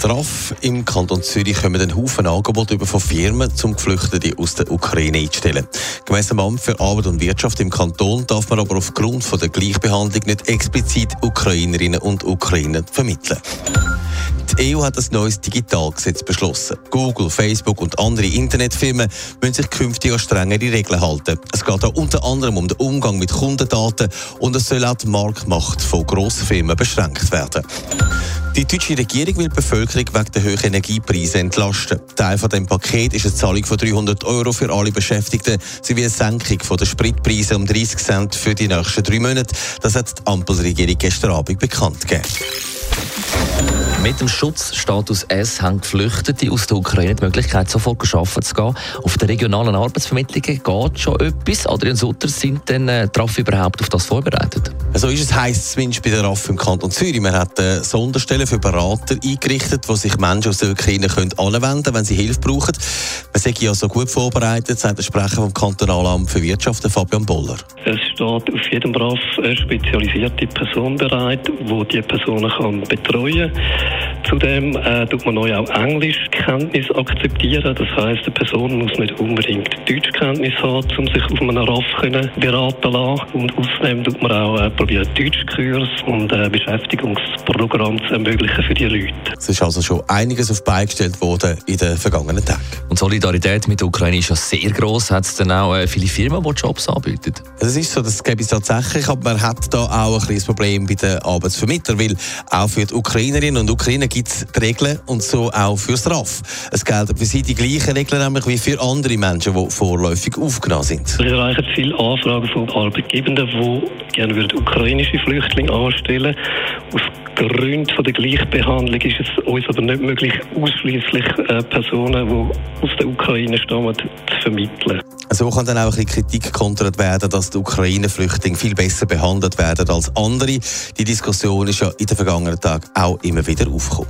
Drauf im Kanton Zürich kommen einen Haufen Angebote über von Firmen, um Geflüchtete aus der Ukraine einzustellen. Gemäss dem Amt für Arbeit und Wirtschaft im Kanton darf man aber aufgrund von der Gleichbehandlung nicht explizit Ukrainerinnen und Ukrainer vermitteln. Die EU hat ein neues Digitalgesetz beschlossen. Google, Facebook und andere Internetfirmen müssen sich künftig an strengere Regeln halten. Es geht auch unter anderem um den Umgang mit Kundendaten und es soll auch die Marktmacht von Grossfirmen beschränkt werden. Die deutsche Regierung will die Bevölkerung wegen der hohen Energiepreise entlasten. Teil von dem Paket ist eine Zahlung von 300 Euro für alle Beschäftigten sowie eine Senkung der Spritpreise um 30 Cent für die nächsten drei Monate. Das hat die Ampelregierung gestern Abend bekannt gegeben. Mit dem Schutzstatus S haben Geflüchtete aus der Ukraine die Möglichkeit, sofort arbeiten zu gehen. Auf den regionalen Arbeitsvermittlungen geht schon etwas. Adrian Sutter, sind denn äh, DRAF überhaupt auf das vorbereitet? So ist es, heisst es zumindest bei der RAF im Kanton Zürich. Man hat eine Sonderstelle für Berater eingerichtet, wo sich Menschen aus der Ukraine können anwenden können, wenn sie Hilfe brauchen. Man sei ja so gut vorbereitet, sagt der Sprecher vom Kantonalamt für Wirtschaft, Fabian Boller. Es steht auf jedem RAF eine spezialisierte Person bereit, die die Personen kann betreuen kann. Zudem äh, tut man neu auch Englischkenntnis akzeptieren. Das heißt, eine Person muss nicht unbedingt Deutschkenntnis haben, um sich auf einem RAF können beraten lassen. Und außerdem tut man auch äh, probieren, Deutschkurs und äh, Beschäftigungsprogramm zu ermöglichen für die Leute. Es ist also schon einiges auf beigestellt worden in den vergangenen Tagen. Und Solidarität mit der Ukraine ist ja sehr gross. Hat es dann auch äh, viele Firmen, die Jobs anbieten? Es ist so, das gäbe es tatsächlich, aber man hat da auch ein kleines Problem bei den Arbeitsvermittlern, weil auch für die Ukrainerinnen und Ukrainer gibt es die Regeln und so auch für das RAF. Es gelten für sie die gleichen Regeln nämlich wie für andere Menschen, die vorläufig aufgenommen sind. Wir erreichen viele Anfragen von Arbeitgebenden, die gerne ukrainische Flüchtlinge anstellen Aus Gründen der Gleichbehandlung ist es uns aber nicht möglich, ausschließlich äh, Personen, die aus der Ukraine stammen, zu vermitteln. So kann dann auch ein Kritik kontert werden, dass die Ukraine-Flüchtlinge viel besser behandelt werden als andere. Die Diskussion ist ja in den vergangenen Tagen auch immer wieder aufgekommen.